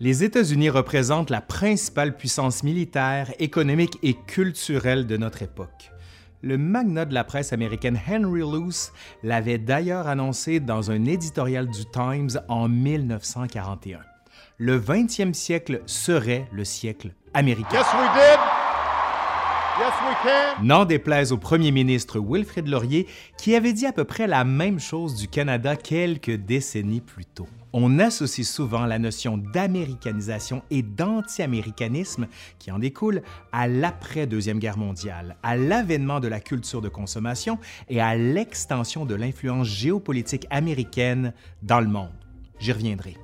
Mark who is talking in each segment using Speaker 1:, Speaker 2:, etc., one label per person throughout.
Speaker 1: Les États-Unis représentent la principale puissance militaire, économique et culturelle de notre époque. Le magnat de la presse américaine Henry Luce l'avait d'ailleurs annoncé dans un éditorial du Times en 1941. Le 20e siècle serait le siècle américain. N'en déplaise au premier ministre Wilfrid Laurier, qui avait dit à peu près la même chose du Canada quelques décennies plus tôt. On associe souvent la notion d'américanisation et d'anti-américanisme qui en découle à l'après-deuxième guerre mondiale, à l'avènement de la culture de consommation et à l'extension de l'influence géopolitique américaine dans le monde. J'y reviendrai.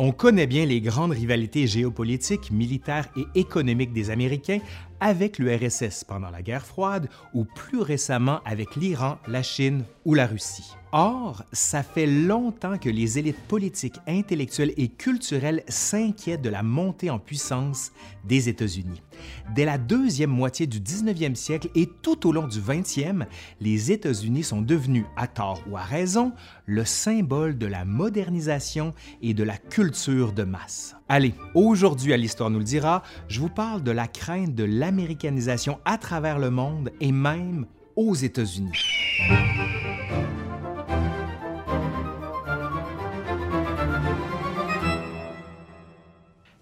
Speaker 1: On connaît bien les grandes rivalités géopolitiques, militaires et économiques des Américains avec l'URSS pendant la guerre froide ou plus récemment avec l'Iran, la Chine ou la Russie. Or, ça fait longtemps que les élites politiques, intellectuelles et culturelles s'inquiètent de la montée en puissance des États-Unis. Dès la deuxième moitié du 19e siècle et tout au long du 20e, les États-Unis sont devenus, à tort ou à raison, le symbole de la modernisation et de la culture de masse. Allez, aujourd'hui à l'Histoire nous le dira, je vous parle de la crainte de l'américanisation à travers le monde et même aux États-Unis.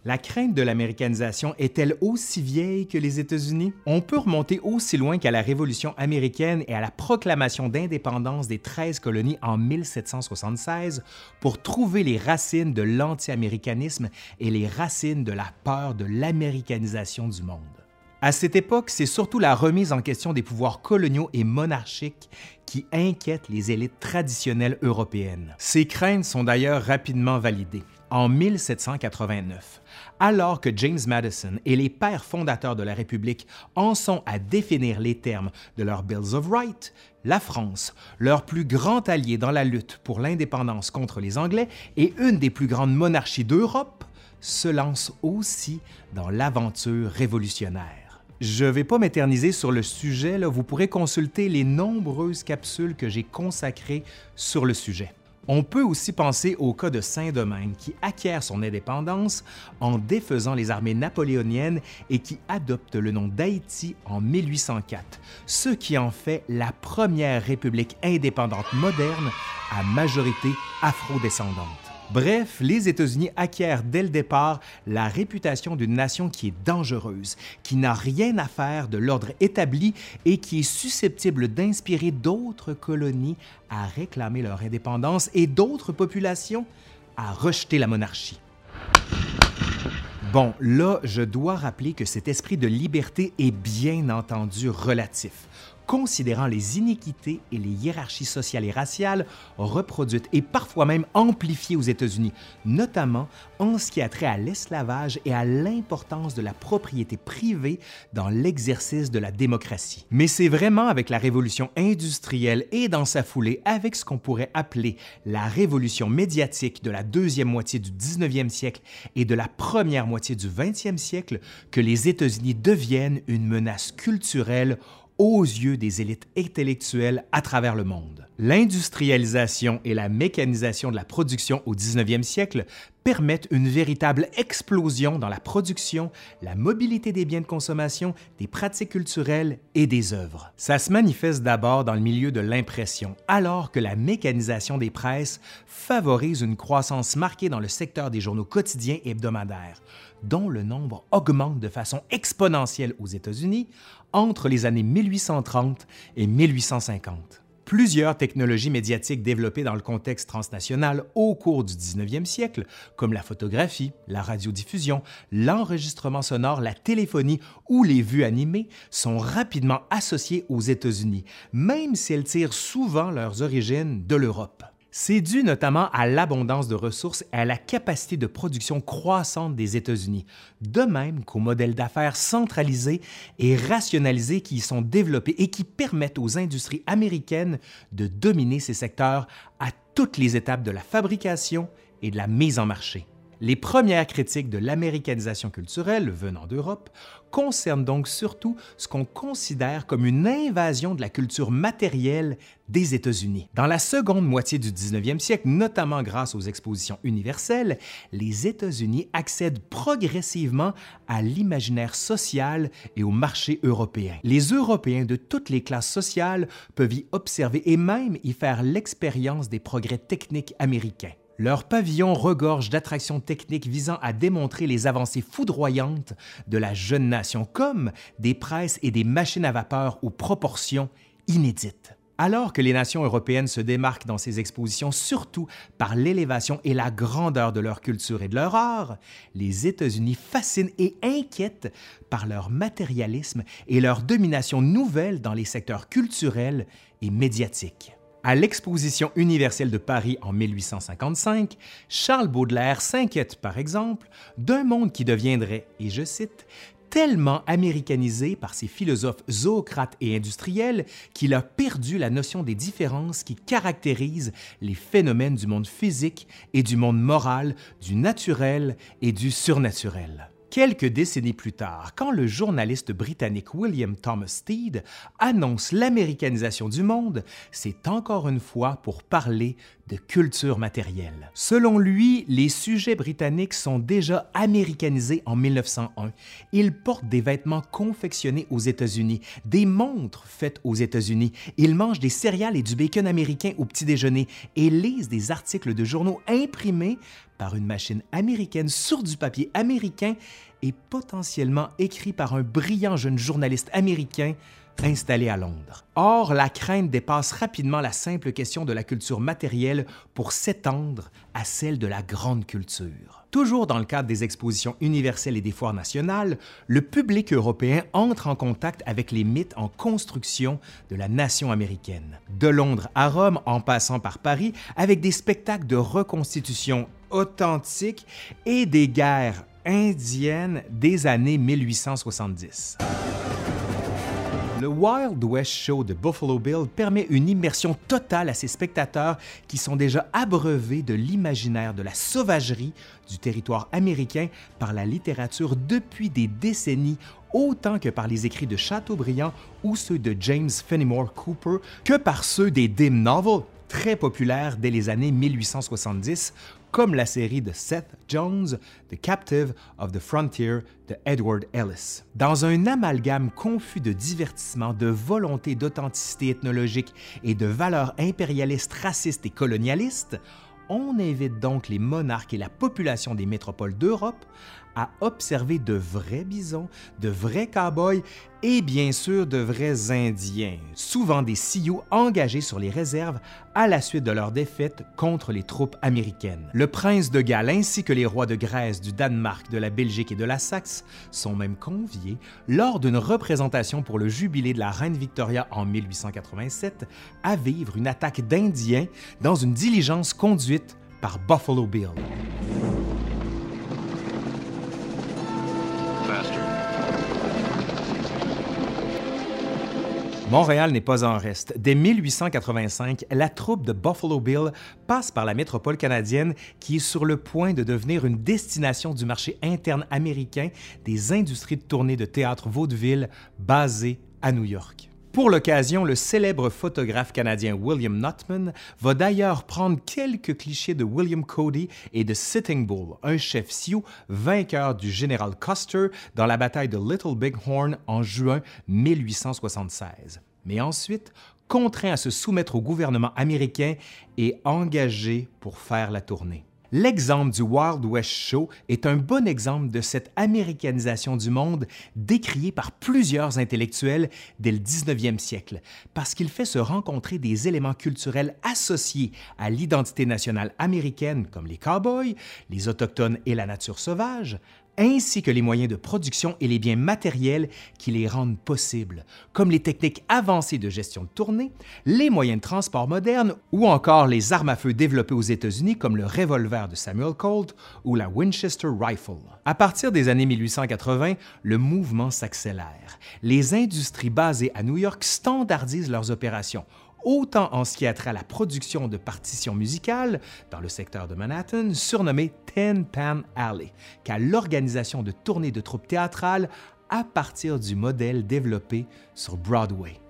Speaker 1: La crainte de l'américanisation est-elle aussi vieille que les États-Unis? On peut remonter aussi loin qu'à la Révolution américaine et à la proclamation d'indépendance des 13 colonies en 1776 pour trouver les racines de l'anti-américanisme et les racines de la peur de l'américanisation du monde. À cette époque, c'est surtout la remise en question des pouvoirs coloniaux et monarchiques qui inquiète les élites traditionnelles européennes. Ces craintes sont d'ailleurs rapidement validées en 1789, alors que James Madison et les pères fondateurs de la République en sont à définir les termes de leurs Bills of Rights, la France, leur plus grand allié dans la lutte pour l'indépendance contre les Anglais et une des plus grandes monarchies d'Europe, se lance aussi dans l'aventure révolutionnaire. Je ne vais pas m'éterniser sur le sujet, vous pourrez consulter les nombreuses capsules que j'ai consacrées sur le sujet. On peut aussi penser au cas de Saint-Domingue qui acquiert son indépendance en défaisant les armées napoléoniennes et qui adopte le nom d'Haïti en 1804, ce qui en fait la première république indépendante moderne à majorité afro-descendante. Bref, les États-Unis acquièrent dès le départ la réputation d'une nation qui est dangereuse, qui n'a rien à faire de l'ordre établi et qui est susceptible d'inspirer d'autres colonies à réclamer leur indépendance et d'autres populations à rejeter la monarchie. Bon, là, je dois rappeler que cet esprit de liberté est bien entendu relatif considérant les iniquités et les hiérarchies sociales et raciales reproduites et parfois même amplifiées aux États-Unis, notamment en ce qui a trait à l'esclavage et à l'importance de la propriété privée dans l'exercice de la démocratie. Mais c'est vraiment avec la révolution industrielle et dans sa foulée avec ce qu'on pourrait appeler la révolution médiatique de la deuxième moitié du 19e siècle et de la première moitié du 20e siècle que les États-Unis deviennent une menace culturelle aux yeux des élites intellectuelles à travers le monde. L'industrialisation et la mécanisation de la production au 19e siècle permettent une véritable explosion dans la production, la mobilité des biens de consommation, des pratiques culturelles et des œuvres. Ça se manifeste d'abord dans le milieu de l'impression, alors que la mécanisation des presses favorise une croissance marquée dans le secteur des journaux quotidiens et hebdomadaires, dont le nombre augmente de façon exponentielle aux États-Unis entre les années 1830 et 1850. Plusieurs technologies médiatiques développées dans le contexte transnational au cours du 19e siècle, comme la photographie, la radiodiffusion, l'enregistrement sonore, la téléphonie ou les vues animées, sont rapidement associées aux États-Unis, même si elles tirent souvent leurs origines de l'Europe. C'est dû notamment à l'abondance de ressources et à la capacité de production croissante des États-Unis, de même qu'aux modèles d'affaires centralisés et rationalisés qui y sont développés et qui permettent aux industries américaines de dominer ces secteurs à toutes les étapes de la fabrication et de la mise en marché. Les premières critiques de l'américanisation culturelle venant d'Europe concernent donc surtout ce qu'on considère comme une invasion de la culture matérielle des États-Unis. Dans la seconde moitié du 19e siècle, notamment grâce aux expositions universelles, les États-Unis accèdent progressivement à l'imaginaire social et au marché européen. Les Européens de toutes les classes sociales peuvent y observer et même y faire l'expérience des progrès techniques américains. Leur pavillon regorge d'attractions techniques visant à démontrer les avancées foudroyantes de la jeune nation, comme des presses et des machines à vapeur aux proportions inédites. Alors que les nations européennes se démarquent dans ces expositions surtout par l'élévation et la grandeur de leur culture et de leur art, les États-Unis fascinent et inquiètent par leur matérialisme et leur domination nouvelle dans les secteurs culturels et médiatiques. À l'Exposition universelle de Paris en 1855, Charles Baudelaire s'inquiète, par exemple, d'un monde qui deviendrait, et je cite, tellement américanisé par ses philosophes zoocrates et industriels qu'il a perdu la notion des différences qui caractérisent les phénomènes du monde physique et du monde moral, du naturel et du surnaturel. Quelques décennies plus tard, quand le journaliste britannique William Thomas Steed annonce l'américanisation du monde, c'est encore une fois pour parler de culture matérielle. Selon lui, les sujets britanniques sont déjà américanisés en 1901. Ils portent des vêtements confectionnés aux États-Unis, des montres faites aux États-Unis, ils mangent des céréales et du bacon américain au petit déjeuner et lisent des articles de journaux imprimés par une machine américaine sur du papier américain et potentiellement écrit par un brillant jeune journaliste américain installé à Londres. Or, la crainte dépasse rapidement la simple question de la culture matérielle pour s'étendre à celle de la grande culture. Toujours dans le cadre des expositions universelles et des foires nationales, le public européen entre en contact avec les mythes en construction de la nation américaine. De Londres à Rome, en passant par Paris, avec des spectacles de reconstitution authentiques et des guerres indiennes des années 1870. Le Wild West Show de Buffalo Bill permet une immersion totale à ses spectateurs qui sont déjà abreuvés de l'imaginaire de la sauvagerie du territoire américain par la littérature depuis des décennies autant que par les écrits de Chateaubriand ou ceux de James Fenimore Cooper que par ceux des dim novels très populaires dès les années 1870 comme la série de Seth Jones, The Captive of the Frontier de Edward Ellis. Dans un amalgame confus de divertissement, de volonté d'authenticité ethnologique et de valeurs impérialistes, racistes et colonialistes, on invite donc les monarques et la population des métropoles d'Europe à observer de vrais bisons, de vrais cow-boys et bien sûr de vrais Indiens, souvent des Sioux engagés sur les réserves à la suite de leur défaite contre les troupes américaines. Le prince de Galles ainsi que les rois de Grèce, du Danemark, de la Belgique et de la Saxe sont même conviés lors d'une représentation pour le jubilé de la reine Victoria en 1887 à vivre une attaque d'Indiens dans une diligence conduite par Buffalo Bill. Montréal n'est pas en reste. Dès 1885, la troupe de Buffalo Bill passe par la métropole canadienne qui est sur le point de devenir une destination du marché interne américain des industries de tournée de théâtre vaudeville basées à New York. Pour l'occasion, le célèbre photographe canadien William Notman va d'ailleurs prendre quelques clichés de William Cody et de Sitting Bull, un chef Sioux vainqueur du général Custer dans la bataille de Little Big Horn en juin 1876. Mais ensuite, contraint à se soumettre au gouvernement américain et engagé pour faire la tournée. L'exemple du Wild West Show est un bon exemple de cette américanisation du monde décriée par plusieurs intellectuels dès le 19e siècle, parce qu'il fait se rencontrer des éléments culturels associés à l'identité nationale américaine comme les cowboys, les autochtones et la nature sauvage, ainsi que les moyens de production et les biens matériels qui les rendent possibles, comme les techniques avancées de gestion de tournée, les moyens de transport modernes ou encore les armes à feu développées aux États-Unis comme le revolver de Samuel Colt ou la Winchester Rifle. À partir des années 1880, le mouvement s'accélère. Les industries basées à New York standardisent leurs opérations autant en ce qui a trait à la production de partitions musicales dans le secteur de Manhattan, surnommé Ten Pan Alley, qu'à l'organisation de tournées de troupes théâtrales à partir du modèle développé sur Broadway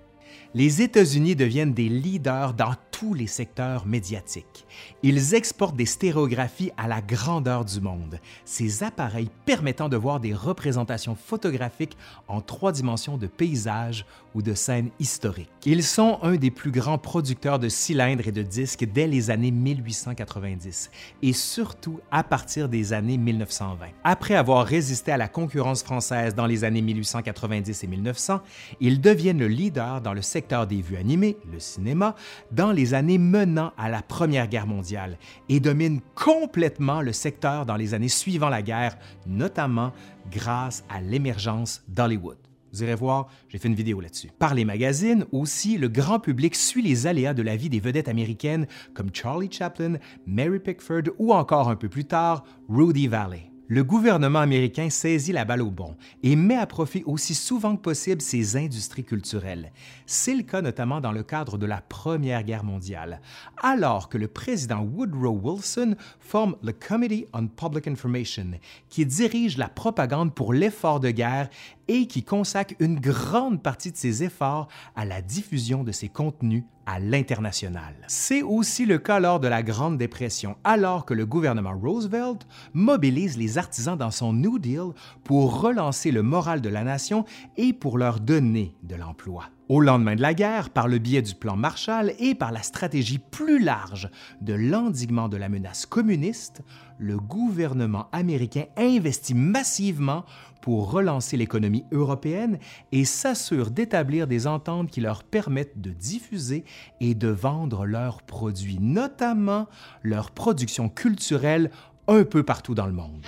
Speaker 1: les États-Unis deviennent des leaders dans tous les secteurs médiatiques. Ils exportent des stéréographies à la grandeur du monde, ces appareils permettant de voir des représentations photographiques en trois dimensions de paysages de scènes historiques. Ils sont un des plus grands producteurs de cylindres et de disques dès les années 1890 et surtout à partir des années 1920. Après avoir résisté à la concurrence française dans les années 1890 et 1900, ils deviennent le leader dans le secteur des vues animées, le cinéma, dans les années menant à la Première Guerre mondiale et domine complètement le secteur dans les années suivant la guerre, notamment grâce à l'émergence d'Hollywood. Vous irez voir, j'ai fait une vidéo là-dessus. Par les magazines aussi, le grand public suit les aléas de la vie des vedettes américaines comme Charlie Chaplin, Mary Pickford ou encore un peu plus tard, Rudy Valley le gouvernement américain saisit la balle au bon et met à profit aussi souvent que possible ses industries culturelles. C'est le cas notamment dans le cadre de la Première Guerre mondiale, alors que le président Woodrow Wilson forme le Committee on Public Information, qui dirige la propagande pour l'effort de guerre et qui consacre une grande partie de ses efforts à la diffusion de ses contenus à l'international. C'est aussi le cas lors de la Grande Dépression, alors que le gouvernement Roosevelt mobilise les artisans dans son New Deal pour relancer le moral de la nation et pour leur donner de l'emploi. Au lendemain de la guerre, par le biais du plan Marshall et par la stratégie plus large de l'endiguement de la menace communiste, le gouvernement américain investit massivement pour relancer l'économie européenne et s'assure d'établir des ententes qui leur permettent de diffuser et de vendre leurs produits, notamment leur production culturelle un peu partout dans le monde.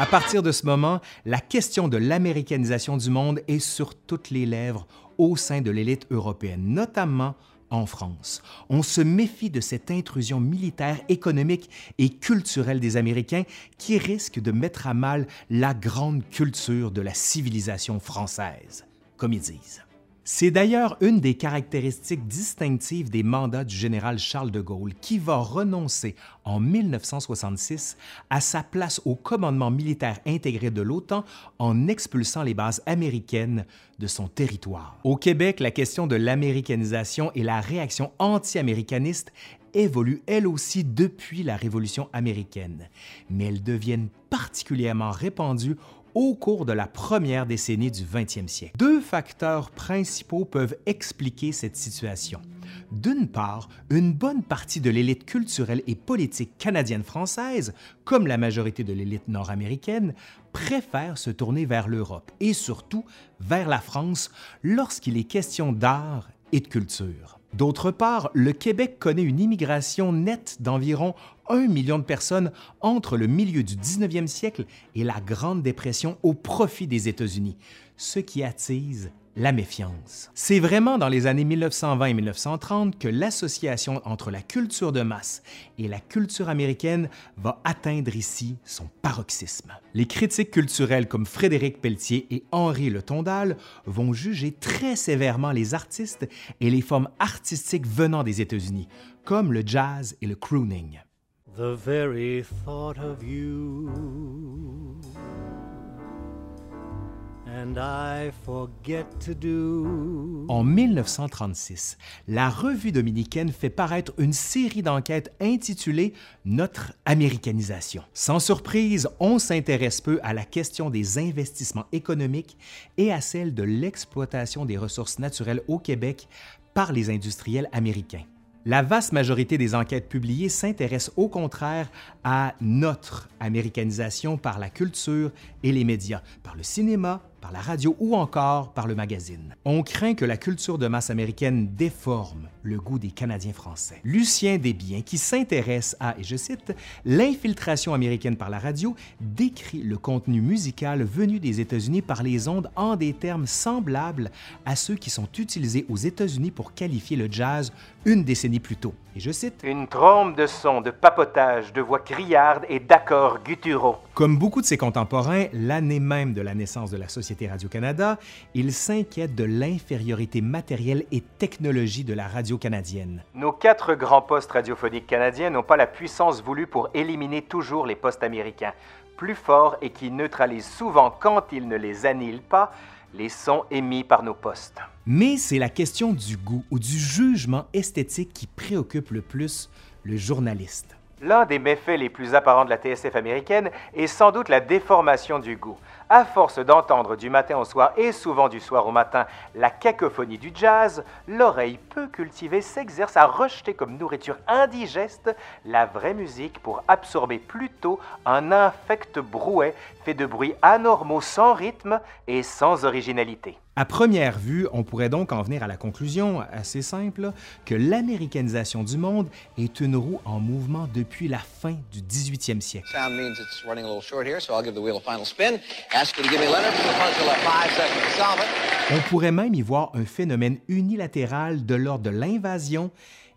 Speaker 1: À partir de ce moment, la question de l'américanisation du monde est sur toutes les lèvres au sein de l'élite européenne, notamment en France. On se méfie de cette intrusion militaire, économique et culturelle des Américains qui risque de mettre à mal la grande culture de la civilisation française, comme ils disent. C'est d'ailleurs une des caractéristiques distinctives des mandats du général Charles de Gaulle qui va renoncer en 1966 à sa place au commandement militaire intégré de l'OTAN en expulsant les bases américaines de son territoire. Au Québec, la question de l'américanisation et la réaction anti-américaniste évoluent elles aussi depuis la Révolution américaine, mais elles deviennent particulièrement répandues au cours de la première décennie du 20e siècle. Deux facteurs principaux peuvent expliquer cette situation. D'une part, une bonne partie de l'élite culturelle et politique canadienne-française, comme la majorité de l'élite nord-américaine, préfère se tourner vers l'Europe et surtout vers la France lorsqu'il est question d'art et de culture. D'autre part, le Québec connaît une immigration nette d'environ un million de personnes entre le milieu du 19e siècle et la Grande Dépression au profit des États-Unis, ce qui attise la méfiance. C'est vraiment dans les années 1920 et 1930 que l'association entre la culture de masse et la culture américaine va atteindre ici son paroxysme. Les critiques culturelles comme Frédéric Pelletier et Henri Le Tondal vont juger très sévèrement les artistes et les formes artistiques venant des États-Unis, comme le jazz et le crooning. The very thought of you en 1936, la revue dominicaine fait paraître une série d'enquêtes intitulée Notre américanisation. Sans surprise, on s'intéresse peu à la question des investissements économiques et à celle de l'exploitation des ressources naturelles au Québec par les industriels américains. La vaste majorité des enquêtes publiées s'intéressent au contraire à notre américanisation par la culture et les médias, par le cinéma, par la radio ou encore par le magazine. On craint que la culture de masse américaine déforme le goût des Canadiens français. Lucien Desbiens, qui s'intéresse à, et je cite, l'infiltration américaine par la radio, décrit le contenu musical venu des États-Unis par les ondes en des termes semblables à ceux qui sont utilisés aux États-Unis pour qualifier le jazz une décennie plus tôt. Et je cite
Speaker 2: Une trompe de sons, de papotage, de voix criardes et d'accords gutturaux.
Speaker 1: Comme beaucoup de ses contemporains, l'année même de la naissance de la Société Radio-Canada, il s'inquiète de l'infériorité matérielle et technologie de la radio canadienne.
Speaker 2: Nos quatre grands postes radiophoniques canadiens n'ont pas la puissance voulue pour éliminer toujours les postes américains, plus forts et qui neutralisent souvent, quand ils ne les annihilent pas, les sons émis par nos postes.
Speaker 1: Mais c'est la question du goût ou du jugement esthétique qui préoccupe le plus le journaliste.
Speaker 2: L'un des méfaits les plus apparents de la TSF américaine est sans doute la déformation du goût. À force d'entendre du matin au soir et souvent du soir au matin la cacophonie du jazz, l'oreille peu cultivée s'exerce à rejeter comme nourriture indigeste la vraie musique pour absorber plutôt un infect brouet fait de bruits anormaux sans rythme et sans originalité.
Speaker 1: À première vue, on pourrait donc en venir à la conclusion assez simple que l'américanisation du monde est une roue en mouvement depuis la fin du 18e siècle. On pourrait même y voir un phénomène unilatéral de l'ordre de l'invasion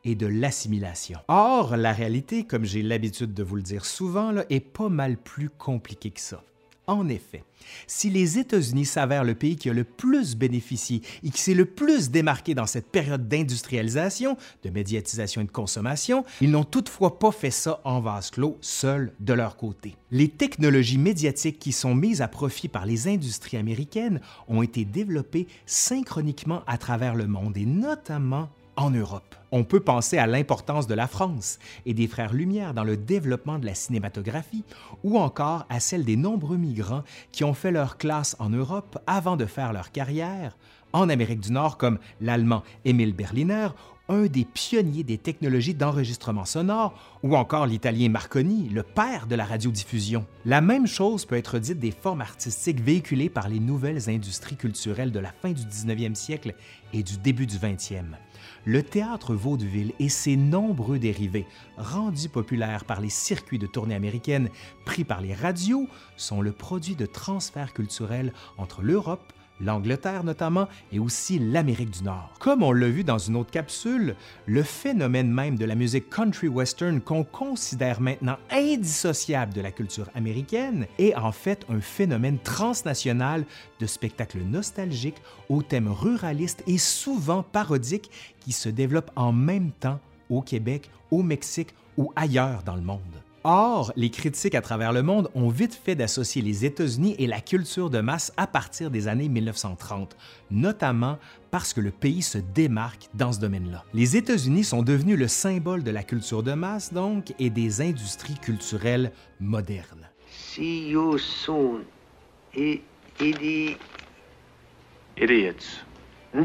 Speaker 1: et de l'assimilation. Or, la réalité, comme j'ai l'habitude de vous le dire souvent, est pas mal plus compliquée que ça. En effet, si les États-Unis s'avèrent le pays qui a le plus bénéficié et qui s'est le plus démarqué dans cette période d'industrialisation, de médiatisation et de consommation, ils n'ont toutefois pas fait ça en vase clos, seuls de leur côté. Les technologies médiatiques qui sont mises à profit par les industries américaines ont été développées synchroniquement à travers le monde et notamment en Europe. On peut penser à l'importance de la France et des frères Lumière dans le développement de la cinématographie, ou encore à celle des nombreux migrants qui ont fait leur classe en Europe avant de faire leur carrière en Amérique du Nord, comme l'Allemand Emil Berliner, un des pionniers des technologies d'enregistrement sonore, ou encore l'Italien Marconi, le père de la radiodiffusion. La même chose peut être dite des formes artistiques véhiculées par les nouvelles industries culturelles de la fin du 19e siècle et du début du 20e le théâtre vaudeville et ses nombreux dérivés, rendus populaires par les circuits de tournée américaines pris par les radios, sont le produit de transferts culturels entre l'Europe, l'Angleterre notamment, et aussi l'Amérique du Nord. Comme on l'a vu dans une autre capsule, le phénomène même de la musique country western qu'on considère maintenant indissociable de la culture américaine est en fait un phénomène transnational de spectacles nostalgiques aux thèmes ruralistes et souvent parodiques qui se développent en même temps au Québec, au Mexique ou ailleurs dans le monde. Or, les critiques à travers le monde ont vite fait d'associer les États-Unis et la culture de masse à partir des années 1930, notamment parce que le pays se démarque dans ce domaine-là. Les États-Unis sont devenus le symbole de la culture de masse, donc, et des industries culturelles modernes.
Speaker 3: See you soon. I- idi-
Speaker 4: Idiots.
Speaker 3: Hmm?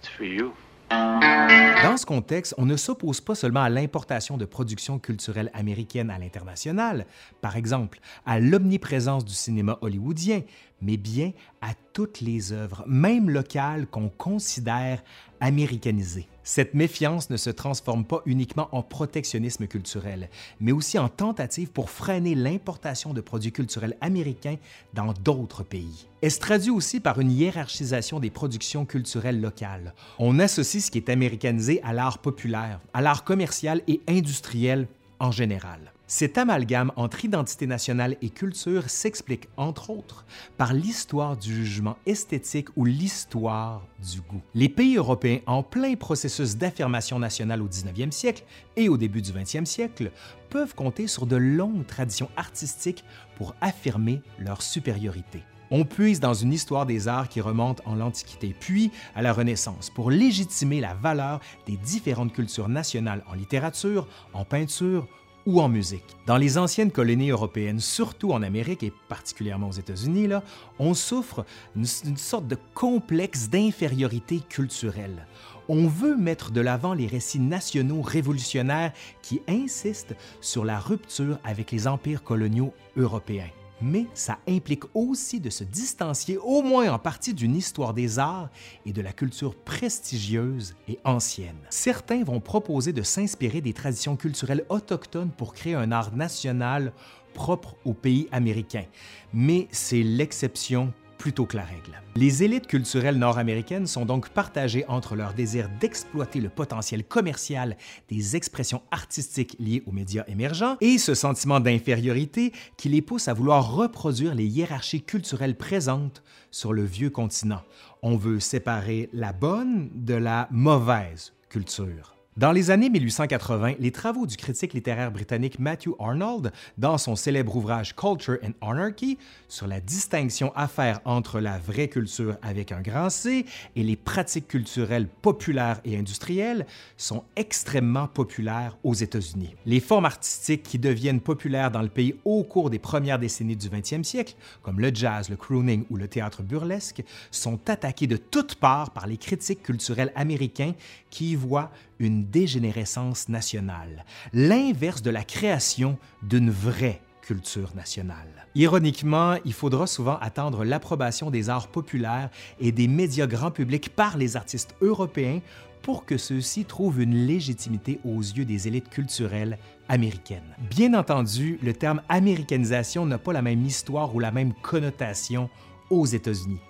Speaker 4: It's for you.
Speaker 1: Dans ce contexte, on ne s'oppose pas seulement à l'importation de productions culturelles américaines à l'international, par exemple à l'omniprésence du cinéma hollywoodien, mais bien à toutes les œuvres, même locales, qu'on considère américanisées. Cette méfiance ne se transforme pas uniquement en protectionnisme culturel, mais aussi en tentative pour freiner l'importation de produits culturels américains dans d'autres pays. Elle se traduit aussi par une hiérarchisation des productions culturelles locales. On associe ce qui est américanisé à l'art populaire, à l'art commercial et industriel en général. Cet amalgame entre identité nationale et culture s'explique, entre autres, par l'histoire du jugement esthétique ou l'histoire du goût. Les pays européens, en plein processus d'affirmation nationale au 19e siècle et au début du 20e siècle, peuvent compter sur de longues traditions artistiques pour affirmer leur supériorité. On puise dans une histoire des arts qui remonte en l'Antiquité, puis à la Renaissance, pour légitimer la valeur des différentes cultures nationales en littérature, en peinture ou en musique. Dans les anciennes colonies européennes, surtout en Amérique et particulièrement aux États-Unis, on souffre d'une sorte de complexe d'infériorité culturelle. On veut mettre de l'avant les récits nationaux révolutionnaires qui insistent sur la rupture avec les empires coloniaux européens. Mais ça implique aussi de se distancier au moins en partie d'une histoire des arts et de la culture prestigieuse et ancienne. Certains vont proposer de s'inspirer des traditions culturelles autochtones pour créer un art national propre au pays américain, mais c'est l'exception plutôt que la règle. Les élites culturelles nord-américaines sont donc partagées entre leur désir d'exploiter le potentiel commercial des expressions artistiques liées aux médias émergents et ce sentiment d'infériorité qui les pousse à vouloir reproduire les hiérarchies culturelles présentes sur le vieux continent. On veut séparer la bonne de la mauvaise culture. Dans les années 1880, les travaux du critique littéraire britannique Matthew Arnold, dans son célèbre ouvrage Culture and Anarchy, sur la distinction à faire entre la vraie culture avec un grand C et les pratiques culturelles populaires et industrielles, sont extrêmement populaires aux États-Unis. Les formes artistiques qui deviennent populaires dans le pays au cours des premières décennies du 20e siècle, comme le jazz, le crooning ou le théâtre burlesque, sont attaquées de toutes parts par les critiques culturels américains qui y voient une dégénérescence nationale, l'inverse de la création d'une vraie culture nationale. Ironiquement, il faudra souvent attendre l'approbation des arts populaires et des médias grand public par les artistes européens pour que ceux-ci trouvent une légitimité aux yeux des élites culturelles américaines. Bien entendu, le terme américanisation n'a pas la même histoire ou la même connotation aux États-Unis.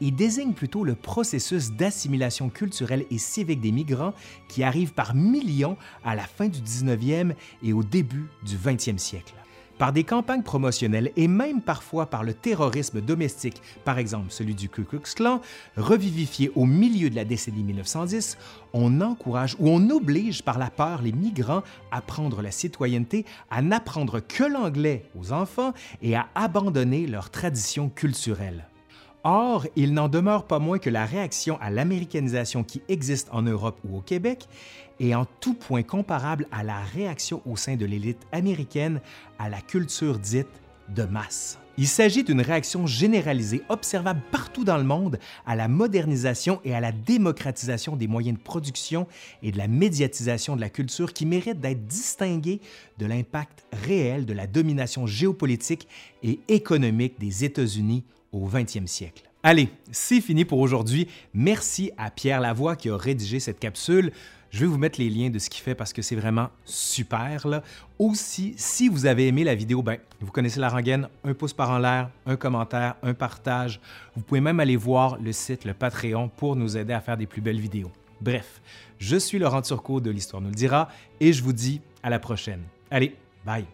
Speaker 1: Il désigne plutôt le processus d'assimilation culturelle et civique des migrants qui arrivent par millions à la fin du 19e et au début du 20e siècle. Par des campagnes promotionnelles et même parfois par le terrorisme domestique, par exemple celui du Ku Klux Klan, revivifié au milieu de la décennie 1910, on encourage ou on oblige par la peur les migrants à prendre la citoyenneté, à n'apprendre que l'anglais aux enfants et à abandonner leurs traditions culturelles. Or, il n'en demeure pas moins que la réaction à l'américanisation qui existe en Europe ou au Québec est en tout point comparable à la réaction au sein de l'élite américaine à la culture dite de masse. Il s'agit d'une réaction généralisée observable partout dans le monde à la modernisation et à la démocratisation des moyens de production et de la médiatisation de la culture qui mérite d'être distinguée de l'impact réel de la domination géopolitique et économique des États-Unis au 20e siècle. Allez, c'est fini pour aujourd'hui. Merci à Pierre Lavoie qui a rédigé cette capsule. Je vais vous mettre les liens de ce qu'il fait parce que c'est vraiment super. Aussi, si vous avez aimé la vidéo, ben, vous connaissez la rengaine, un pouce par en l'air, un commentaire, un partage. Vous pouvez même aller voir le site, le Patreon, pour nous aider à faire des plus belles vidéos. Bref, je suis Laurent Turcot de l'Histoire nous le dira et je vous dis à la prochaine. Allez, bye!